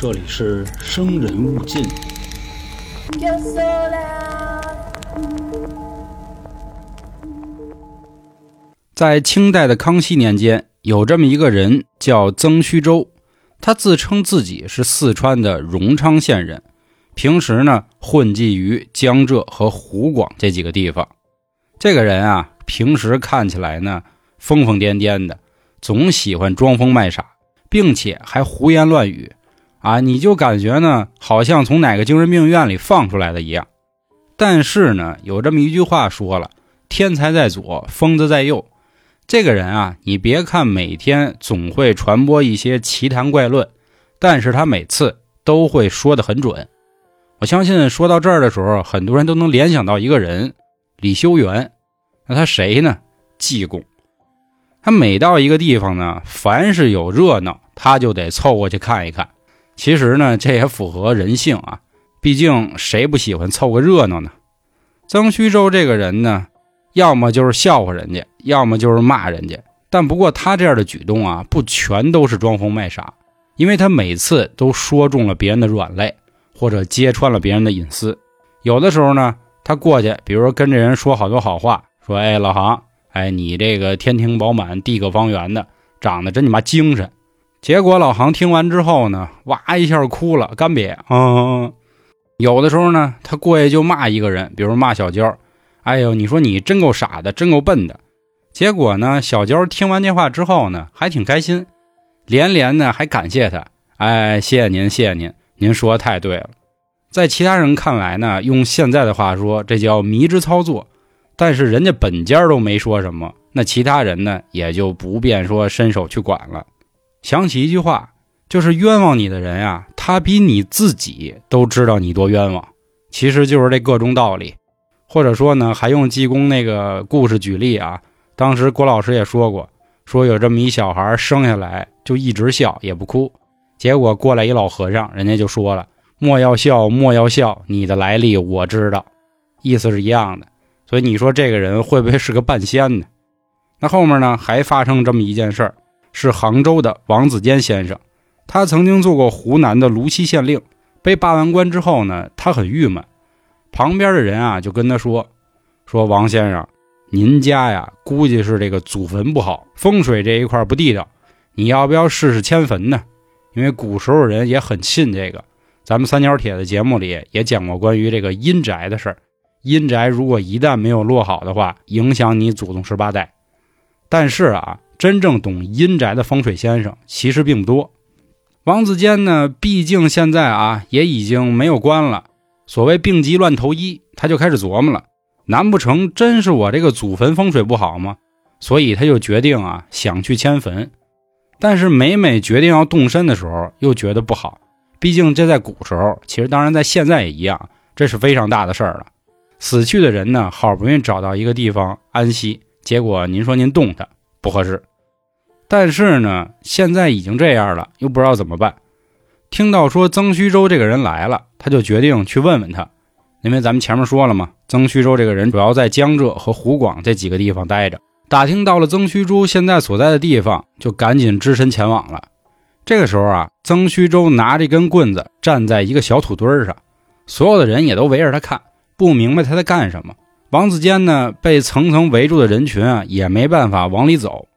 这里是生人勿近。在清代的康熙年间，有这么一个人叫曾虚舟，他自称自己是四川的荣昌县人，平时呢混迹于江浙和湖广这几个地方。这个人啊，平时看起来呢疯疯癫癫的，总喜欢装疯卖傻，并且还胡言乱语，啊，你就感觉呢好像从哪个精神病院里放出来的一样。但是呢，有这么一句话说了：“天才在左，疯子在右。”这个人啊，你别看每天总会传播一些奇谈怪论，但是他每次都会说得很准。我相信说到这儿的时候，很多人都能联想到一个人——李修缘。那他谁呢？济公。他每到一个地方呢，凡是有热闹，他就得凑过去看一看。其实呢，这也符合人性啊，毕竟谁不喜欢凑个热闹呢？曾虚舟这个人呢，要么就是笑话人家，要么就是骂人家。但不过他这样的举动啊，不全都是装疯卖傻，因为他每次都说中了别人的软肋，或者揭穿了别人的隐私。有的时候呢，他过去，比如说跟这人说好多好话，说：“哎，老杭，哎，你这个天庭饱满，地阁方圆的，长得真你妈精神。”结果老杭听完之后呢，哇一下哭了，干瘪。嗯，有的时候呢，他过去就骂一个人，比如骂小娇。哎呦，你说你真够傻的，真够笨的。结果呢，小娇听完这话之后呢，还挺开心，连连呢还感谢他。哎，谢谢您，谢谢您，您说的太对了。在其他人看来呢，用现在的话说，这叫迷之操作。但是人家本家都没说什么，那其他人呢，也就不便说伸手去管了。想起一句话，就是冤枉你的人呀，他比你自己都知道你多冤枉。其实就是这个中道理。或者说呢，还用济公那个故事举例啊。当时郭老师也说过，说有这么一小孩生下来就一直笑也不哭，结果过来一老和尚，人家就说了：“莫要笑，莫要笑，你的来历我知道。”意思是一样的。所以你说这个人会不会是个半仙呢？那后面呢还发生这么一件事儿，是杭州的王子坚先生，他曾经做过湖南的泸溪县令，被罢完官之后呢，他很郁闷。旁边的人啊就跟他说：“说王先生，您家呀估计是这个祖坟不好，风水这一块不地道，你要不要试试迁坟呢？因为古时候人也很信这个。咱们三角铁的节目里也讲过关于这个阴宅的事儿，阴宅如果一旦没有落好的话，影响你祖宗十八代。但是啊，真正懂阴宅的风水先生其实并不多。王子坚呢，毕竟现在啊也已经没有官了。”所谓病急乱投医，他就开始琢磨了：难不成真是我这个祖坟风水不好吗？所以他就决定啊，想去迁坟。但是每每决定要动身的时候，又觉得不好。毕竟这在古时候，其实当然在现在也一样，这是非常大的事儿了。死去的人呢，好不容易找到一个地方安息，结果您说您动他不合适。但是呢，现在已经这样了，又不知道怎么办。听到说曾虚舟这个人来了，他就决定去问问他，因为咱们前面说了嘛，曾虚舟这个人主要在江浙和湖广这几个地方待着。打听到了曾虚舟现在所在的地方，就赶紧只身前往了。这个时候啊，曾虚舟拿着一根棍子站在一个小土堆上，所有的人也都围着他看，不明白他在干什么。王子坚呢，被层层围住的人群啊，也没办法往里走。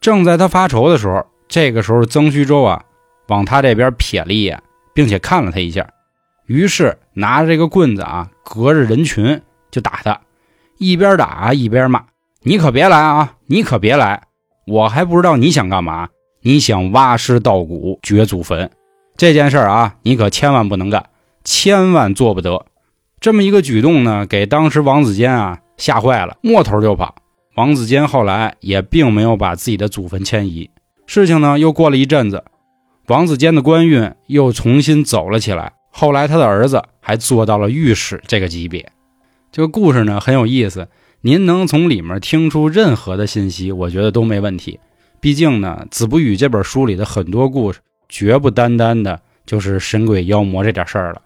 正在他发愁的时候，这个时候曾虚舟啊。往他这边瞥了一眼，并且看了他一下，于是拿着这个棍子啊，隔着人群就打他，一边打一边骂：“你可别来啊！你可别来！我还不知道你想干嘛？你想挖尸盗骨、掘祖坟？这件事儿啊，你可千万不能干，千万做不得！”这么一个举动呢，给当时王子坚啊吓坏了，摸头就跑。王子坚后来也并没有把自己的祖坟迁移。事情呢，又过了一阵子。王子坚的官运又重新走了起来，后来他的儿子还做到了御史这个级别。这个故事呢很有意思，您能从里面听出任何的信息，我觉得都没问题。毕竟呢，《子不语》这本书里的很多故事，绝不单单的就是神鬼妖魔这点事儿了。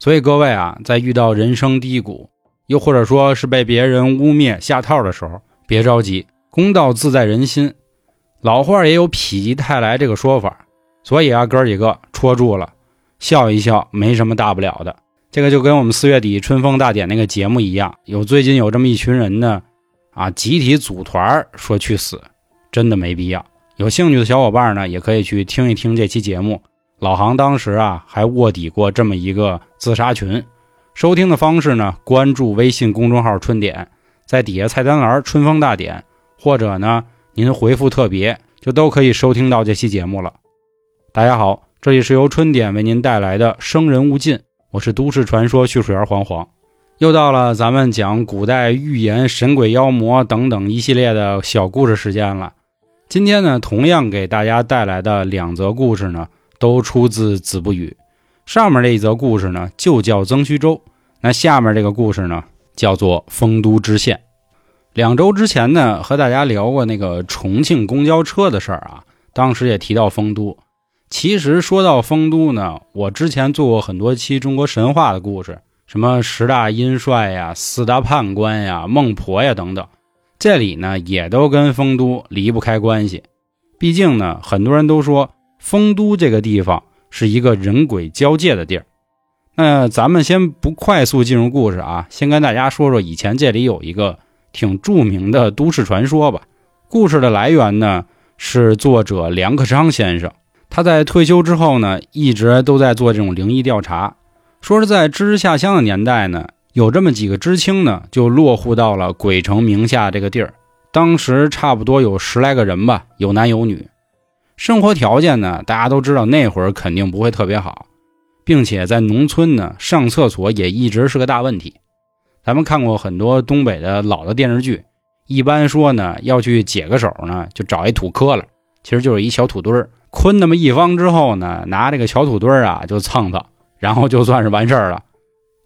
所以各位啊，在遇到人生低谷，又或者说是被别人污蔑下套的时候，别着急，公道自在人心。老话也有否极泰来这个说法。所以啊，哥几个戳住了，笑一笑没什么大不了的。这个就跟我们四月底春风大典那个节目一样，有最近有这么一群人呢，啊，集体组团说去死，真的没必要。有兴趣的小伙伴呢，也可以去听一听这期节目。老杭当时啊还卧底过这么一个自杀群。收听的方式呢，关注微信公众号“春点”，在底下菜单栏“春风大典”，或者呢您回复“特别”，就都可以收听到这期节目了。大家好，这里是由春点为您带来的《生人勿近》。我是都市传说叙述员黄黄，又到了咱们讲古代预言神鬼妖魔等等一系列的小故事时间了。今天呢，同样给大家带来的两则故事呢，都出自《子不语》。上面这一则故事呢，就叫曾虚舟；那下面这个故事呢，叫做丰都知县。两周之前呢，和大家聊过那个重庆公交车的事儿啊，当时也提到丰都。其实说到丰都呢，我之前做过很多期中国神话的故事，什么十大阴帅呀、四大判官呀、孟婆呀等等，这里呢也都跟丰都离不开关系。毕竟呢，很多人都说丰都这个地方是一个人鬼交界的地儿。那咱们先不快速进入故事啊，先跟大家说说以前这里有一个挺著名的都市传说吧。故事的来源呢是作者梁克昌先生。他在退休之后呢，一直都在做这种灵异调查。说是在知识下乡的年代呢，有这么几个知青呢，就落户到了鬼城名下这个地儿。当时差不多有十来个人吧，有男有女。生活条件呢，大家都知道那会儿肯定不会特别好，并且在农村呢，上厕所也一直是个大问题。咱们看过很多东北的老的电视剧，一般说呢，要去解个手呢，就找一土坷了，其实就是一小土堆儿。坤那么一方之后呢，拿这个小土堆儿啊就蹭蹭，然后就算是完事儿了。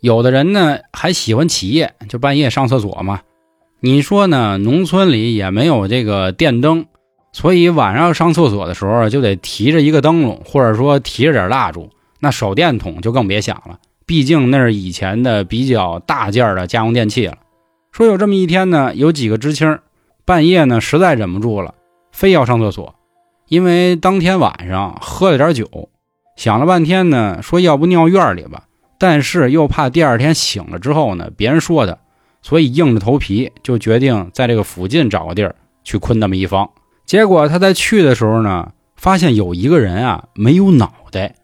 有的人呢还喜欢起夜，就半夜上厕所嘛。你说呢？农村里也没有这个电灯，所以晚上上厕所的时候就得提着一个灯笼，或者说提着点蜡烛。那手电筒就更别想了，毕竟那是以前的比较大件的家用电器了。说有这么一天呢，有几个知青半夜呢实在忍不住了，非要上厕所。因为当天晚上喝了点酒，想了半天呢，说要不尿院里吧，但是又怕第二天醒了之后呢，别人说他，所以硬着头皮就决定在这个附近找个地儿去困那么一方。结果他在去的时候呢，发现有一个人啊没有脑袋，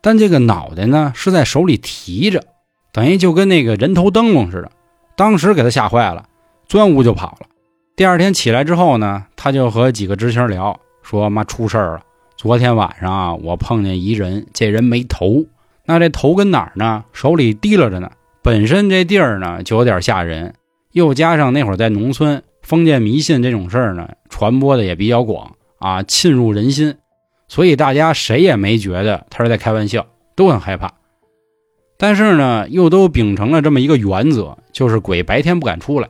但这个脑袋呢是在手里提着，等于就跟那个人头灯笼似的。当时给他吓坏了，钻屋就跑了。第二天起来之后呢，他就和几个知青聊。说妈出事儿了！昨天晚上啊，我碰见一人，这人没头，那这头跟哪儿呢？手里提拉着呢。本身这地儿呢就有点吓人，又加上那会儿在农村，封建迷信这种事儿呢传播的也比较广啊，沁入人心，所以大家谁也没觉得他是在开玩笑，都很害怕。但是呢，又都秉承了这么一个原则，就是鬼白天不敢出来，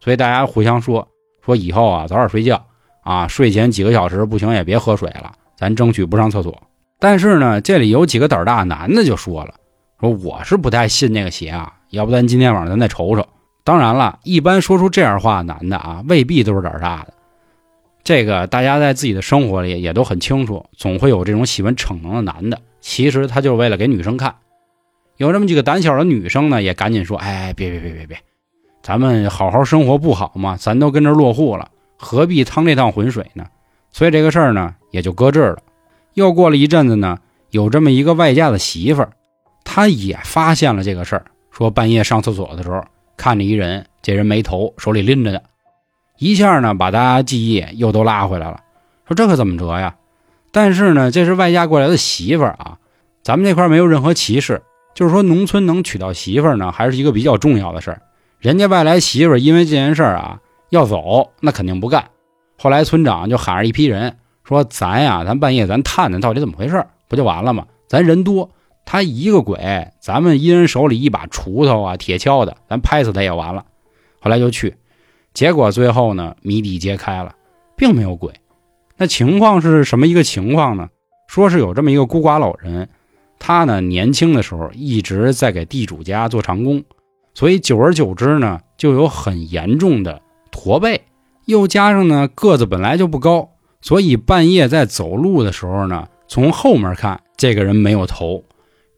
所以大家互相说说以后啊早点睡觉。啊，睡前几个小时不行也别喝水了，咱争取不上厕所。但是呢，这里有几个胆儿大男的就说了，说我是不太信那个邪啊，要不咱今天晚上咱再瞅瞅。当然了，一般说出这样话的男的啊，未必都是胆大的。这个大家在自己的生活里也都很清楚，总会有这种喜欢逞能的男的，其实他就是为了给女生看。有这么几个胆小的女生呢，也赶紧说，哎，别别别别别，咱们好好生活不好吗？咱都跟这落户了。何必趟这趟浑水呢？所以这个事儿呢也就搁这儿了。又过了一阵子呢，有这么一个外嫁的媳妇儿，她也发现了这个事儿，说半夜上厕所的时候看着一人，这人没头，手里拎着的，一下呢把大家记忆又都拉回来了。说这可怎么折呀？但是呢，这是外嫁过来的媳妇儿啊，咱们这块没有任何歧视，就是说农村能娶到媳妇儿呢，还是一个比较重要的事儿。人家外来媳妇儿因为这件事儿啊。要走，那肯定不干。后来村长就喊着一批人说：“咱呀，咱半夜咱探探到底怎么回事，不就完了吗？咱人多，他一个鬼，咱们一人手里一把锄头啊、铁锹的，咱拍死他也完了。”后来就去，结果最后呢，谜底揭开了，并没有鬼。那情况是什么一个情况呢？说是有这么一个孤寡老人，他呢年轻的时候一直在给地主家做长工，所以久而久之呢，就有很严重的。驼背，又加上呢个子本来就不高，所以半夜在走路的时候呢，从后面看这个人没有头，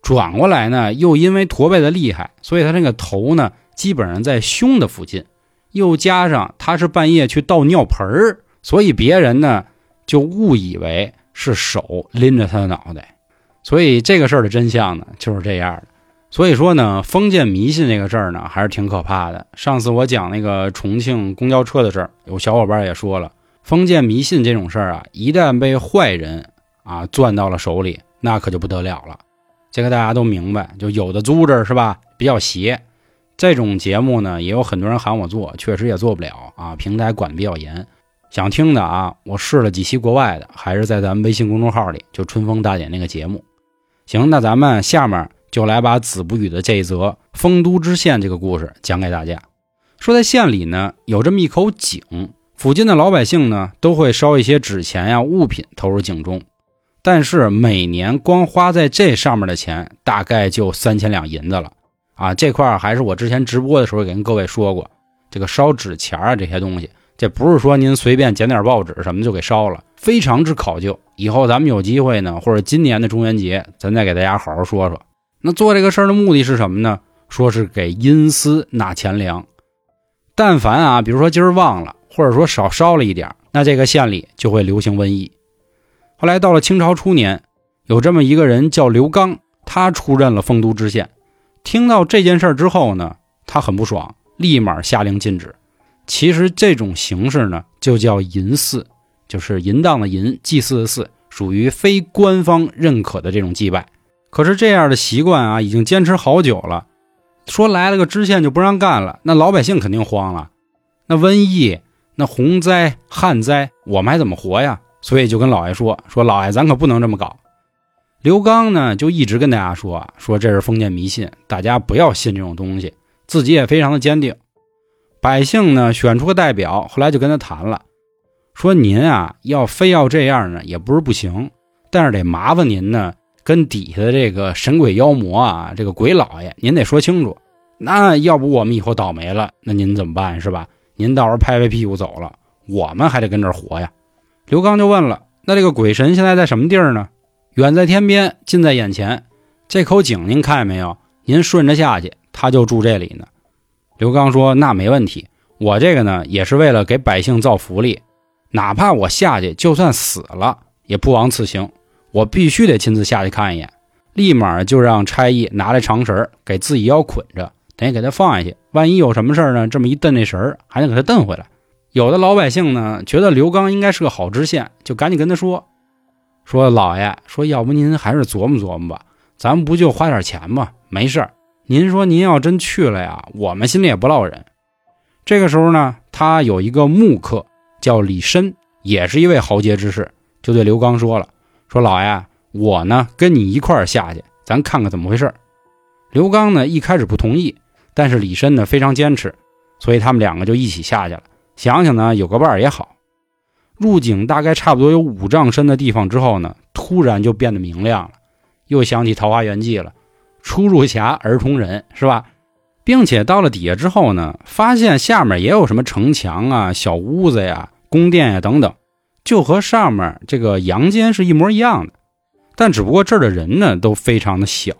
转过来呢，又因为驼背的厉害，所以他这个头呢，基本上在胸的附近。又加上他是半夜去倒尿盆儿，所以别人呢就误以为是手拎着他的脑袋。所以这个事儿的真相呢就是这样的。所以说呢，封建迷信这个事儿呢还是挺可怕的。上次我讲那个重庆公交车的事儿，有小伙伴也说了，封建迷信这种事儿啊，一旦被坏人啊攥到了手里，那可就不得了了。这个大家都明白，就有的租着是吧，比较邪。这种节目呢，也有很多人喊我做，确实也做不了啊，平台管的比较严。想听的啊，我试了几期国外的，还是在咱们微信公众号里，就春风大典那个节目。行，那咱们下面就来把子不语的这一则丰都知县这个故事讲给大家。说在县里呢，有这么一口井，附近的老百姓呢都会烧一些纸钱呀物品投入井中。但是每年光花在这上面的钱，大概就三千两银子了，啊，这块还是我之前直播的时候给跟各位说过，这个烧纸钱啊这些东西，这不是说您随便捡点报纸什么就给烧了，非常之考究。以后咱们有机会呢，或者今年的中元节，咱再给大家好好说说。那做这个事儿的目的是什么呢？说是给阴司纳钱粮。但凡啊，比如说今儿忘了，或者说少烧了一点，那这个县里就会流行瘟疫。后来到了清朝初年，有这么一个人叫刘刚，他出任了丰都知县。听到这件事之后呢，他很不爽，立马下令禁止。其实这种形式呢，就叫淫祀，就是淫荡的淫，祭祀的祀，属于非官方认可的这种祭拜。可是这样的习惯啊，已经坚持好久了。说来了个知县就不让干了，那老百姓肯定慌了。那瘟疫、那洪灾、旱灾，我们还怎么活呀？所以就跟老爷说说，老爷咱可不能这么搞。刘刚呢就一直跟大家说啊说这是封建迷信，大家不要信这种东西。自己也非常的坚定。百姓呢选出个代表，后来就跟他谈了，说您啊要非要这样呢也不是不行，但是得麻烦您呢跟底下的这个神鬼妖魔啊这个鬼老爷您得说清楚。那要不我们以后倒霉了，那您怎么办是吧？您到时候拍拍屁股走了，我们还得跟这儿活呀。刘刚就问了：“那这个鬼神现在在什么地儿呢？”远在天边，近在眼前。这口井您看见没有？您顺着下去，他就住这里呢。刘刚说：“那没问题，我这个呢也是为了给百姓造福利，哪怕我下去就算死了，也不枉此行。我必须得亲自下去看一眼。”立马就让差役拿来长绳给自己腰捆着，等于给他放下去。万一有什么事儿呢？这么一蹬那绳还能给他蹬回来。有的老百姓呢，觉得刘刚应该是个好知县，就赶紧跟他说：“说老爷，说要不您还是琢磨琢磨吧，咱们不就花点钱吗？没事您说您要真去了呀，我们心里也不落忍。”这个时候呢，他有一个木客叫李绅，也是一位豪杰之士，就对刘刚说了：“说老爷，我呢跟你一块儿下去，咱看看怎么回事。”刘刚呢一开始不同意，但是李绅呢非常坚持，所以他们两个就一起下去了。想想呢，有个伴也好。入井大概差不多有五丈深的地方之后呢，突然就变得明亮了，又想起《桃花源记》了，“初入峡而同人”是吧？并且到了底下之后呢，发现下面也有什么城墙啊、小屋子呀、宫殿呀等等，就和上面这个阳间是一模一样的。但只不过这儿的人呢都非常的小，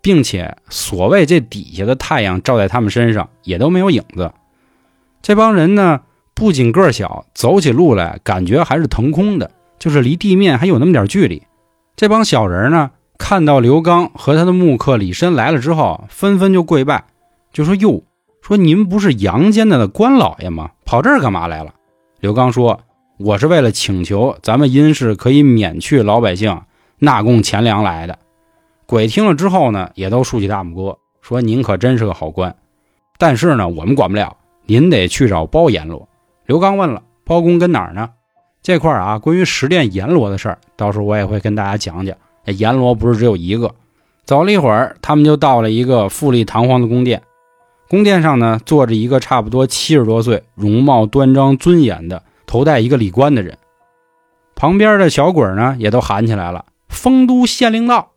并且所谓这底下的太阳照在他们身上也都没有影子。这帮人呢，不仅个儿小，走起路来感觉还是腾空的，就是离地面还有那么点距离。这帮小人呢，看到刘刚和他的木客李绅来了之后，纷纷就跪拜，就说：“哟，说您不是阳间的官老爷吗？跑这儿干嘛来了？”刘刚说：“我是为了请求咱们阴氏可以免去老百姓纳贡钱粮来的。”鬼听了之后呢，也都竖起大拇哥，说：“您可真是个好官，但是呢，我们管不了。”您得去找包阎罗。刘刚问了：“包公跟哪儿呢？”这块啊，关于十殿阎罗的事儿，到时候我也会跟大家讲讲。阎罗不是只有一个。走了一会儿，他们就到了一个富丽堂皇的宫殿。宫殿上呢，坐着一个差不多七十多岁、容貌端庄尊严的、头戴一个礼冠的人。旁边的小鬼呢，也都喊起来了：“丰都县令到！”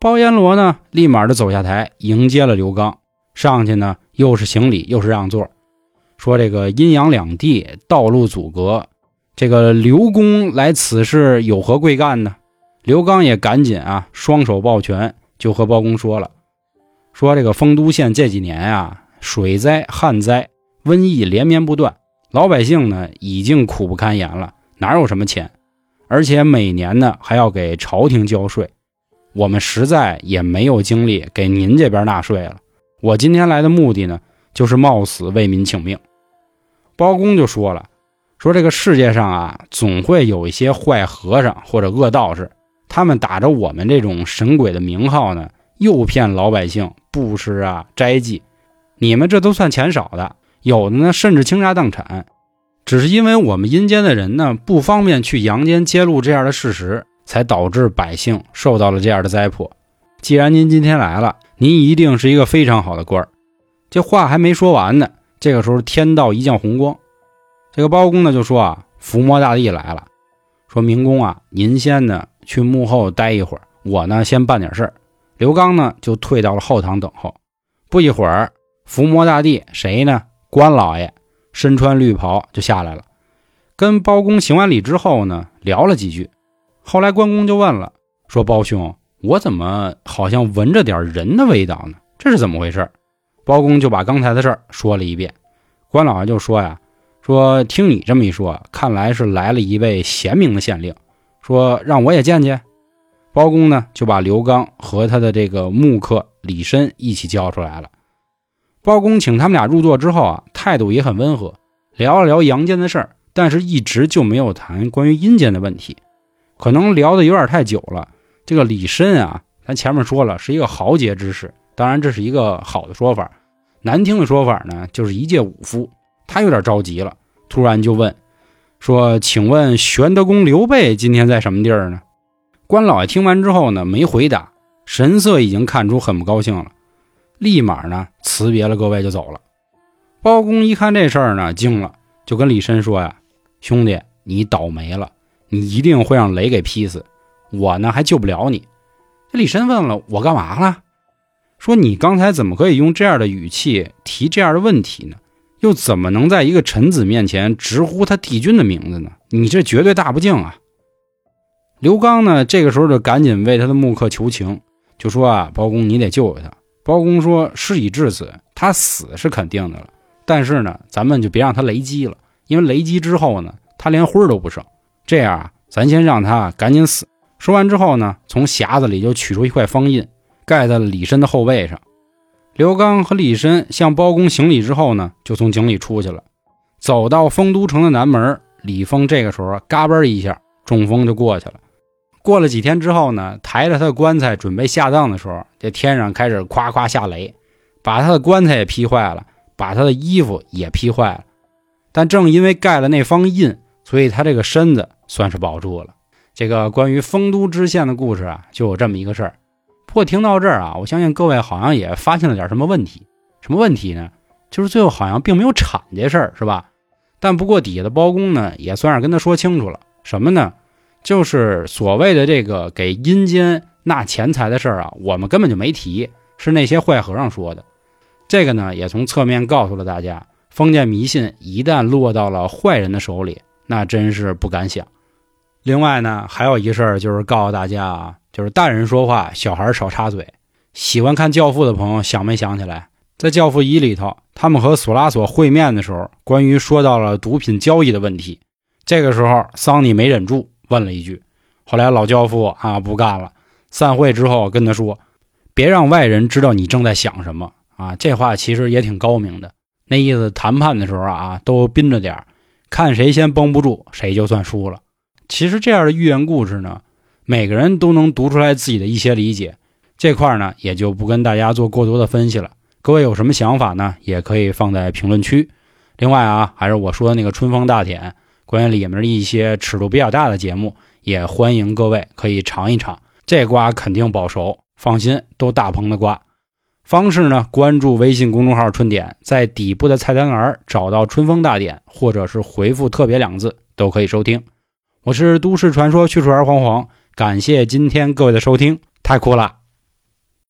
包阎罗呢，立马就走下台迎接了刘刚。上去呢，又是行礼，又是让座，说这个阴阳两地道路阻隔，这个刘公来此事有何贵干呢？刘刚也赶紧啊，双手抱拳，就和包公说了，说这个丰都县这几年呀，水灾、旱灾、瘟疫连绵不断，老百姓呢已经苦不堪言了，哪有什么钱？而且每年呢还要给朝廷交税，我们实在也没有精力给您这边纳税了。我今天来的目的呢，就是冒死为民请命。包公就说了，说这个世界上啊，总会有一些坏和尚或者恶道士，他们打着我们这种神鬼的名号呢，诱骗老百姓布施啊、斋祭。你们这都算钱少的，有的呢甚至倾家荡产。只是因为我们阴间的人呢，不方便去阳间揭露这样的事实，才导致百姓受到了这样的灾祸。既然您今天来了，您一定是一个非常好的官儿。这话还没说完呢，这个时候天道一降红光，这个包公呢就说啊，伏魔大帝来了，说明公啊，您先呢去幕后待一会儿，我呢先办点事儿。刘刚呢就退到了后堂等候。不一会儿，伏魔大帝谁呢？关老爷。身穿绿袍就下来了，跟包公行完礼之后呢，聊了几句。后来关公就问了，说：“包兄，我怎么好像闻着点人的味道呢？这是怎么回事？”包公就把刚才的事儿说了一遍。关老爷就说呀：“说听你这么一说，看来是来了一位贤明的县令，说让我也见见。”包公呢就把刘刚和他的这个木客李申一起叫出来了。包公请他们俩入座之后啊，态度也很温和，聊了聊阳间的事儿，但是一直就没有谈关于阴间的问题，可能聊的有点太久了。这个李绅啊，咱前面说了是一个豪杰之士，当然这是一个好的说法，难听的说法呢就是一介武夫。他有点着急了，突然就问说：“请问玄德公刘备今天在什么地儿呢？”关老爷听完之后呢，没回答，神色已经看出很不高兴了。立马呢辞别了各位就走了。包公一看这事儿呢惊了，就跟李绅说呀：“兄弟，你倒霉了，你一定会让雷给劈死，我呢还救不了你。”这李申问了：“我干嘛了？”说：“你刚才怎么可以用这样的语气提这样的问题呢？又怎么能在一个臣子面前直呼他帝君的名字呢？你这绝对大不敬啊！”刘刚呢这个时候就赶紧为他的木客求情，就说：“啊，包公，你得救救他。”包公说：“事已至此，他死是肯定的了。但是呢，咱们就别让他雷击了，因为雷击之后呢，他连灰都不剩。这样啊，咱先让他赶紧死。”说完之后呢，从匣子里就取出一块方印，盖在了李绅的后背上。刘刚和李绅向包公行礼之后呢，就从井里出去了，走到丰都城的南门。李丰这个时候嘎嘣一下中风就过去了。过了几天之后呢，抬着他的棺材准备下葬的时候，这天上开始夸夸下雷，把他的棺材也劈坏了，把他的衣服也劈坏了。但正因为盖了那方印，所以他这个身子算是保住了。这个关于丰都知县的故事啊，就有这么一个事儿。不过听到这儿啊，我相信各位好像也发现了点什么问题。什么问题呢？就是最后好像并没有铲这事儿，是吧？但不过底下的包公呢，也算是跟他说清楚了，什么呢？就是所谓的这个给阴间纳钱财的事儿啊，我们根本就没提，是那些坏和尚说的。这个呢，也从侧面告诉了大家，封建迷信一旦落到了坏人的手里，那真是不敢想。另外呢，还有一事儿就是告诉大家啊，就是大人说话，小孩少插嘴。喜欢看《教父》的朋友想没想起来，在《教父一》里头，他们和索拉索会面的时候，关于说到了毒品交易的问题。这个时候，桑尼没忍住。问了一句，后来老教父啊不干了。散会之后跟他说：“别让外人知道你正在想什么啊。”这话其实也挺高明的，那意思谈判的时候啊都憋着点看谁先绷不住，谁就算输了。其实这样的寓言故事呢，每个人都能读出来自己的一些理解。这块呢也就不跟大家做过多的分析了。各位有什么想法呢？也可以放在评论区。另外啊，还是我说的那个春风大典。关于里面的一些尺度比较大的节目，也欢迎各位可以尝一尝。这瓜肯定保熟，放心，都大棚的瓜。方式呢？关注微信公众号“春点”，在底部的菜单栏找到“春风大典”，或者是回复“特别”两字，都可以收听。我是都市传说叙述员黄黄，感谢今天各位的收听，太酷了。